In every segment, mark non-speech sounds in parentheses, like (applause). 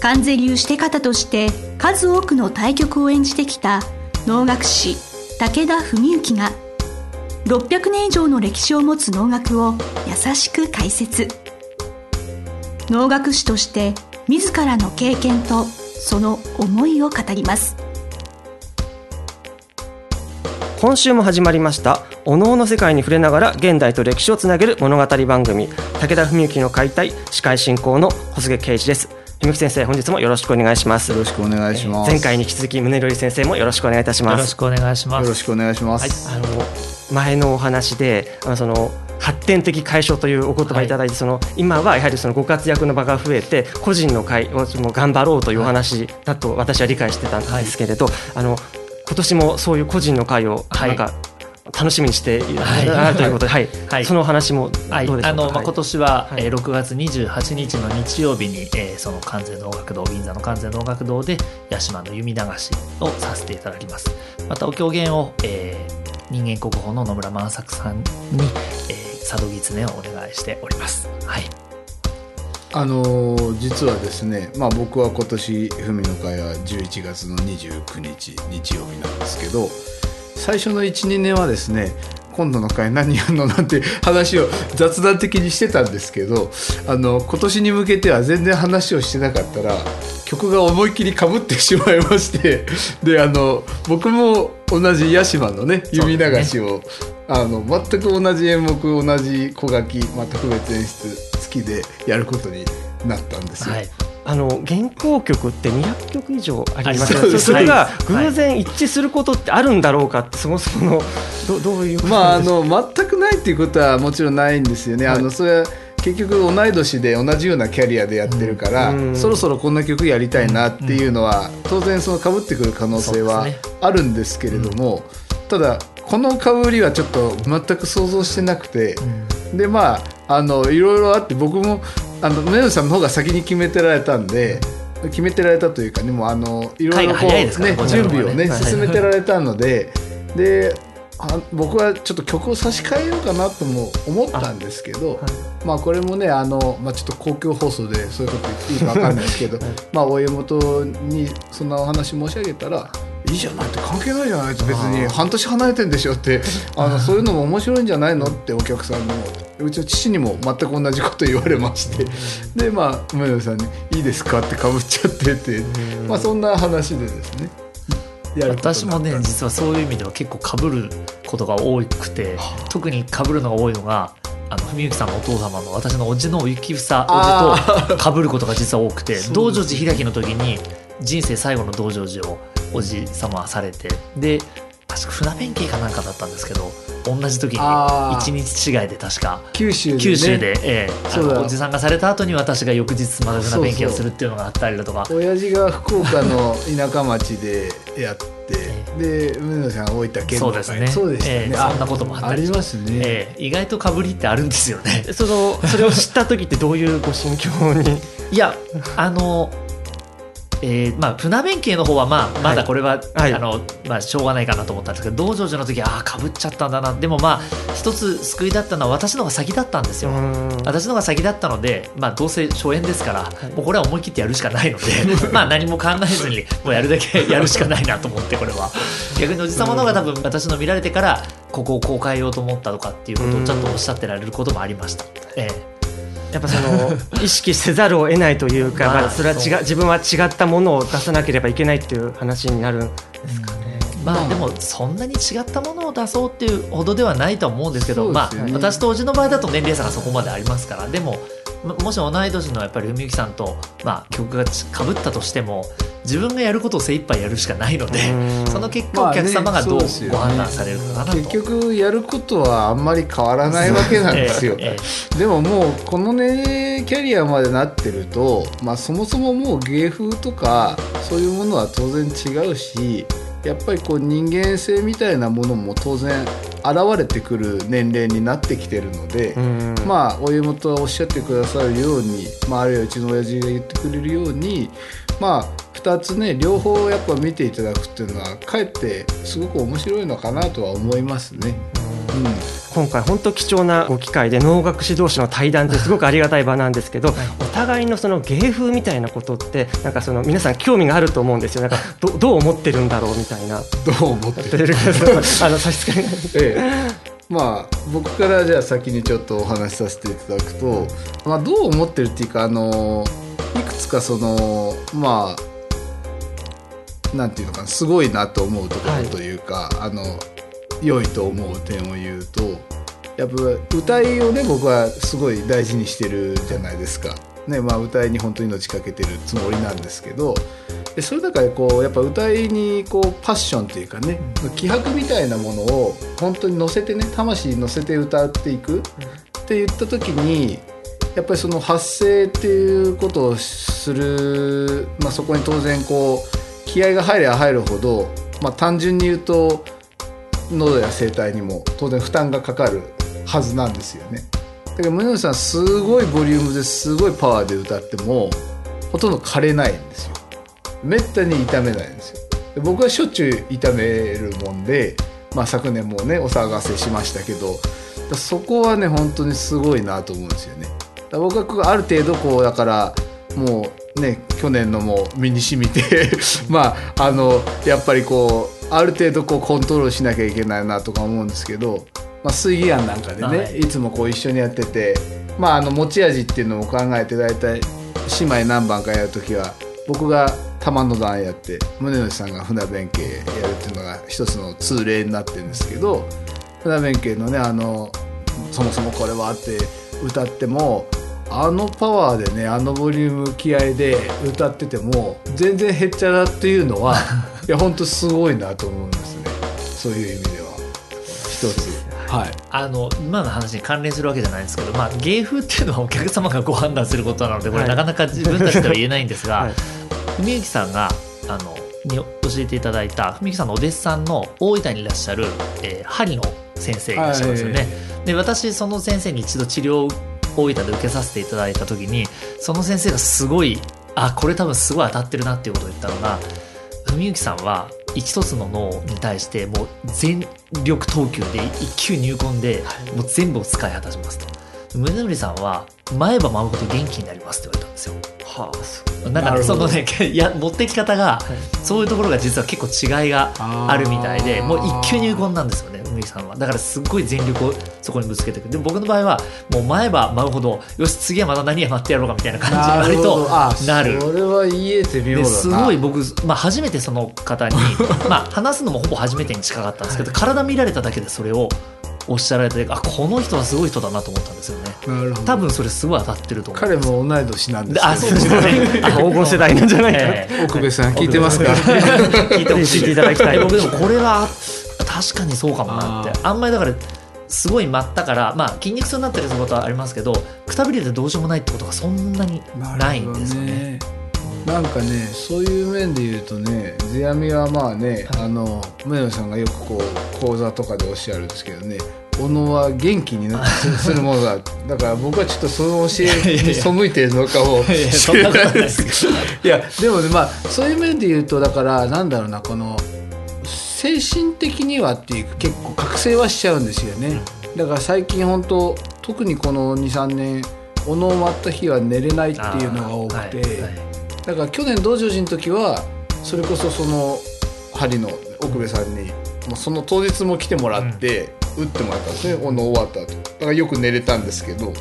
関税流して方として数多くの対局を演じてきた能楽師武田文幸が600年以上の歴史を持つ能楽を優しく解説。能楽師として自らの経験とその思いを語ります。今週も始まりましたお能の世界に触れながら現代と歴史をつなげる物語番組武田文幸の解体司会進行の小菅圭一です。文幸先生本日もよろしくお願いします。よろしくお願いします、前回に引き続き宗則先生もよろしくお願いいたします。よろしくお願いします。よろしくお願いします、はい、あの前のお話であのその発展的解消というお言葉いただいて、はい、その今はやはりそのご活躍の場が増えて個人の会をも頑張ろうというお話だと私は理解してたんですけれど、はい、あの今年もそういう個人の会をなんか、はい楽しみにしている、はい、ということで、はい、はい、そのお話もはい、あの、まあ、今年は、はい、えー、6月28日の日曜日に、えー、その完全能楽堂銀座の完全能楽堂で八島の弓流しをさせていただきます。またお狂言を、えー、人間国宝の野村万作さんに、えー、佐渡狐をお願いしております。はい。あのー、実はですね、まあ、僕は今年文の会は11月の29日日曜日なんですけど最初の12年はですね今度の回何やるのなんて話を雑談的にしてたんですけどあの今年に向けては全然話をしてなかったら曲が思いっきりかぶってしまいましてであの僕も同じ屋島のね弓流しを、ね、あの全く同じ演目同じ小書き、まあ、特別演出付きでやることになったんですよ。はいあの原稿曲って200曲以上ありますよね、それが偶然一致することってあるんだろうかってそもそものど (laughs) どういうまああの全くないっていうことはもちろんないんですよね。はい、あのそれは結局同い年で同じようなキャリアでやってるから、うん、そろそろこんな曲やりたいなっていうのは、当然その被ってくる可能性はあるんですけれども、ねうん、ただこのかぶりはちょっと全く想像してなくて、うん、でまああのいろいろあって僕もあの宗さんの方が先に決めてられたんで決めてられたというかでもあのいろいろこうね準備をね進めてられたのでであ僕はちょっと曲を差し替えようかなとも思ったんですけど、はい、まあこれもねあの、まあ、ちょっと公共放送でそういうこと言っていいか分かんないですけど、(laughs) はい、まあ親元にそんなお話申し上げたらいいじゃないって関係ないじゃないって別に半年離れてんでしょって。(laughs) あのそういうのも面白いんじゃないのってお客さんにもうちの父にも全く同じこと言われまして。でまあ梅野さんに「いいですか?」ってかぶっちゃって。てまあそんな話でですね。私もね実はそういう意味では結構かぶることが多くて特にかぶるのが多いのがあの文幸さんのお父様の私の叔父の雪房叔父とかぶることが実は多くて (laughs) 道成寺開きの時に人生最後の道成寺をおじ様はされてで確か船弁慶かなんかだったんですけど同じ時に1日違いで確か九州で、ね、九州で、ええ、おじさんがされた後に私が翌日また船弁慶をするっていうのがあったりだとか。親父が福岡の田舎町でやって (laughs) で梅野さん大分県そうですね。そうでしたね、えー、そんなこともあったり。ありますね、えー、意外とかぶりってあるんですよね。そのそれを知った時ってどういうご心境に？いやあのえーまあ、船弁慶の方は、まあ、まだこれは、はい、あのまあ、しょうがないかなと思ったんですけど道成寺の時ああかぶっちゃったんだな。でもまあ一つ救いだったのは私の方が先だったんですよ。私の方が先だったので、まあ、どうせ初演ですから、はい、もうこれは思い切ってやるしかないので (laughs) まあ何も考えずにもうやるだけ (laughs) やるしかないなと思ってこれは。逆におじ様の方が多分私の見られてからここをこう変えようと思ったとかっていうことをちょっとおっしゃってられることもありました。ええやっぱその (laughs) 意識せざるを得ないというか、まあ、それは違自分は違ったものを出さなければいけないっていう話になるんですかね。まあでもそんなに違ったものを出そうっていうほどではないと思うんですけど、まあ私とおじの場合だと年齢差がそこまでありますからでももし同い年のやっぱり文幸さんと、まあ、曲がかぶったとしても自分がやることを精一杯やるしかないのでその結果お客様がどうご判断されるかなと、ね、結局やることはあんまり変わらないわけなんですよ、(laughs) ええ、でももうこのねキャリアまでなってると、まあ、そもそももう芸風とかそういうものは当然違うしやっぱりこう人間性みたいなものも当然現れてくる年齢になってきてるので、まあお湯元はおっしゃってくださるように、まあ、あるいはうちの親父が言ってくれるようにまあ2つね両方やっぱ見ていただくっていうのはかえってすごく面白いのかなとは思いますね。うん。今回本当貴重なご機会で能楽師同士の対談ってすごくありがたい場なんですけど、はい、お互いのその芸風みたいなことってなんかその皆さん興味があると思うんですよ。なんかどどう思ってるんだろうみたいな。どう思ってる (laughs) あの差し支え。ない、ええ。まあ僕からじゃあ先にちょっとお話しさせていただくと、まあ、どう思ってるっていうかあのいくつかそのまあなんていうのかなすごいなと思うところというか、はい、あの良いと思う点を言うとやっぱ歌いをね僕はすごい大事にしてるじゃないですか。ねまあ、歌いに本当に命かけてるつもりなんですけどでそれだからこうやっぱ歌いにこうパッションっていうかね気迫みたいなものを本当に乗せてね魂に乗せて歌っていくって言った時にやっぱりその発声っていうことをする、まあ、そこに当然こう気合が入れば入るほど、まあ、単純に言うと喉や声帯にも当然負担がかかるはずなんですよね。だから宗則さんすごいボリュームですごいパワーで歌ってもほとんど枯れないんですよ。めったに痛めないんですよで。僕はしょっちゅう痛めるもんで、まあ、昨年もねお騒がせしましたけどそこはね本当にすごいなと思うんですよね。僕はある程度こうだからもうね去年のも身に染みて (laughs) まああのやっぱりこうある程度こうコントロールしなきゃいけないなとか思うんですけど、まあ、水儀案なんかでね、はい、いつもこう一緒にやってて、まあ、あの持ち味っていうのを考えて大体姉妹何番かやる時は僕が玉の段やって宗則さんが船弁慶やるっていうのが一つの通例になってるんですけど船弁慶のねあのそもそもこれはって歌ってもあのパワーでねあのボリューム気合で歌ってても全然へっちゃらっていうのは (laughs) いや本当すごいなと思うんですね。そういう意味では。一つ。はい、あの今の話に関連するわけじゃないんですけど、まあ、芸風っていうのはお客様がご判断することなのでこれ、なかなか自分たちでは言えないんですが、(laughs) はい、文幸さんがあのに教えていただいた文幸さんのお弟子さんの大分にいらっしゃる、えー、針の先生いらっしゃいますよね。はい、で私その先生に一度治療大分で受けさせていただいた時にその先生がすごいあこれ多分すごい当たってるなっていうことを言ったのが文幸さんは一つの脳に対してもう全力投球で一球入魂でもう全部を使い果たしますと。宗則さんは前歯舞うほど元気になりますって言われたんですよ。はあ、なんかそのねいや持ってき方が、そういうところが実は結構違いがあるみたいでもう一球入魂なんですよね麦さんは。だからすっごい全力をそこにぶつけていくでも僕の場合はもう前歯舞うほどよし次はまた何や待ってやろうかみたいな感じに割となる。それは言えてみようすごい僕、まあ、初めてその方に (laughs) まあ話すのもほぼ初めてに近かったんですけど、はい、体見られただけでそれをおっしゃられてあこの人はすごい人だなと思ったんですよね。なるほど。多分それすごい当たってると思う彼も同い年なんですあそうですね。黄金世代なんじゃないか、えー、奥部さん聞いてますか？聞いてほしいいただきたい。僕でもこれは確かにそうかもなって。あんまりだからすごい舞ったからまあ筋肉痛になってるってことはありますけどくたびれてどうしようもないってことがそんなにないんですよね。なんかねそういう面で言うとね世阿弥はまあね、はい、あの宗野さんがよくこう講座とかでおっしゃるんですけどね小野は元気になって (laughs) するものだ。だから僕はちょっとその教えに背いてるのかもしれないですい。やでもねまあそういう面で言うとだからなんだろうなこの精神的にはっていう結構覚醒はしちゃうんですよね。だから最近本当特にこの23年おのを割った日は寝れないっていうのが多くて、だから去年道成寺の時はそれこそその針の奥部さんにもうその当日も来てもらって、打ってもらったんですね。おの終わった後。だからよく寝れたんですけど。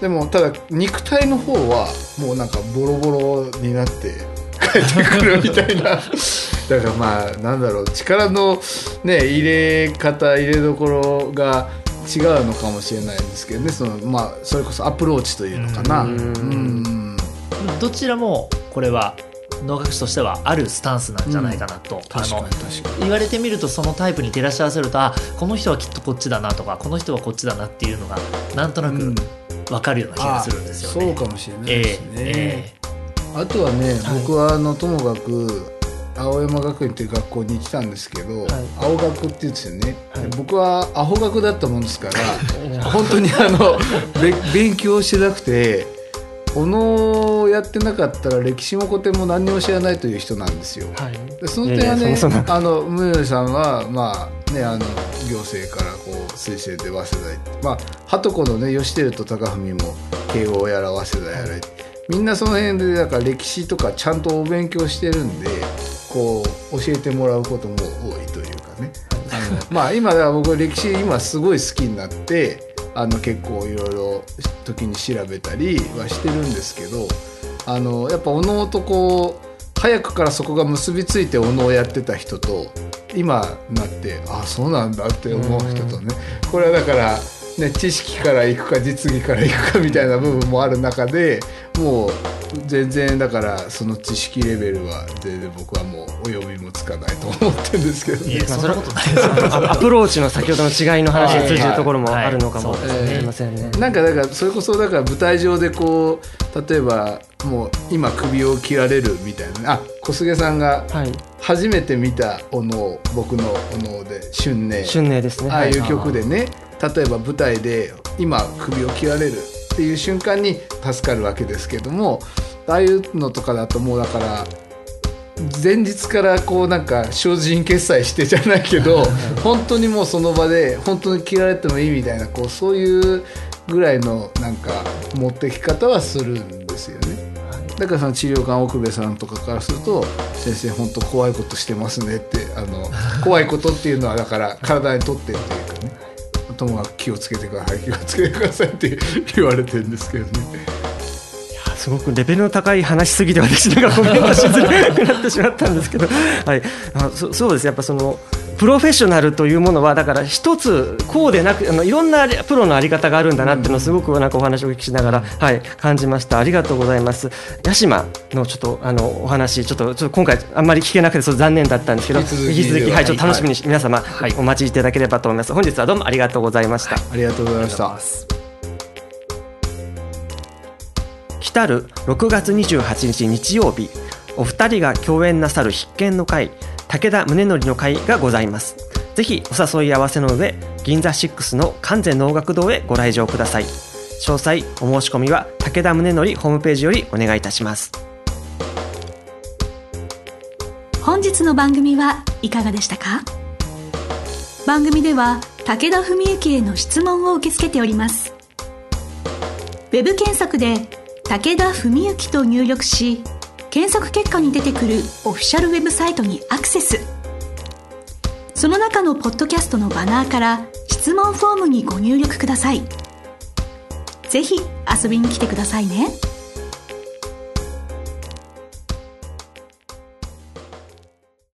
でもただ肉体の方はもうなんかボロボロになって帰ってくるみたいな。(laughs) だからまあなんだろう。力のね入れ方入れどころが違うのかもしれないんですけどね。そのまあそれこそアプローチというのかな。うん。どちらもこれは能楽師としてはあるスタンスなんじゃないかなと、うん、あの言われてみるとそのタイプに照らし合わせるとあこの人はきっとこっちだなとかこの人はこっちだなっていうのがなんとなく分かるような気がするんですよね。そうかもしれないですね、えーえー、あとはね、僕はあのともかくあ青山学院っていう学校に行ってたんですけど、はい、青学って言うんですよね、はい、僕はアホ学だったもんですから (laughs) 本当にあの勉強してなくてお能をやってなかったら歴史も古典も何にも知らないという人なんですよ。はい、その点はねあの宗さんはまあねあの行政からこう推薦で早稲田行ってまあ鳩子のね吉輝と高文も慶応やら早稲田やらみんなその辺でだから歴史とかちゃんとお勉強してるんでこう教えてもらうことも多いというかね。あの (laughs) まあ今だから僕歴史今すごい好きになってあの結構いろいろ時に調べたりはしてるんですけどあのやっぱお能とこう早くからそこが結びついてお能をやってた人と今なってあそうなんだって思う人とね。これはだからね、知識からいくか実技からいくかみたいな部分もある中でもう全然だからその知識レベルは全然僕はもうお呼びもつかないと思ってるんですけど、ね、そんなことないですアプローチの先ほどの違いの話に通じるところもあるのかもしれませんね。なんかだからそれこそだから舞台上でこう例えばもう今首を切られるみたいなあ小菅さんが初めて見たお能僕のお能で「春寧」春寧ですね。ああいう曲でね例えば舞台で今首を切られるっていう瞬間に助かるわけですけどもああいうのとかだともうだから前日からこうなんか精進決済してじゃないけど (laughs) 本当にもうその場で本当に切られてもいいみたいなこうそういうぐらいのなんか持ってき方はするんですよね。だからその治療官奥部さんとかからすると「先生本当怖いことしてますね」ってあの怖いことっていうのはだから体にとってっていうともかく気をつけてください気をつけてくださいって言われてるんですけどね。すごくレベルの高い話しすぎて私なんかコメントしづらくなってしまったんですけど、はい、あそそうです。やっぱそのプロフェッショナルというものはだから一つこうでなくあのいろんなプロのあり方があるんだなっていうのをすごくなんかお話をお聞きしながら、はい、感じました。ありがとうございます。八島のちょっとあのお話ちょっとちょっと今回あんまり聞けなくてそう残念だったんですけど引き続きはいちょっと楽しみに、皆様、はい、お待ちいただければと思います。本日はどうもありがとうございました、ありがとうございました。来る6月28日日曜日お二人が共演なさる必見の会武田宗則の会がございます。ぜひお誘い合わせの上銀座6の完全能楽堂へご来場ください。詳細お申し込みは武田宗則ホームページよりお願いいたします。本日の番組はいかがでしたか？番組では武田文幸への質問を受け付けております。ウェブ検索で武田文幸と入力し検索結果に出てくるオフィシャルウェブサイトにアクセスその中のポッドキャストのバナーから質問フォームにご入力くださいぜひ遊びに来てくださいね。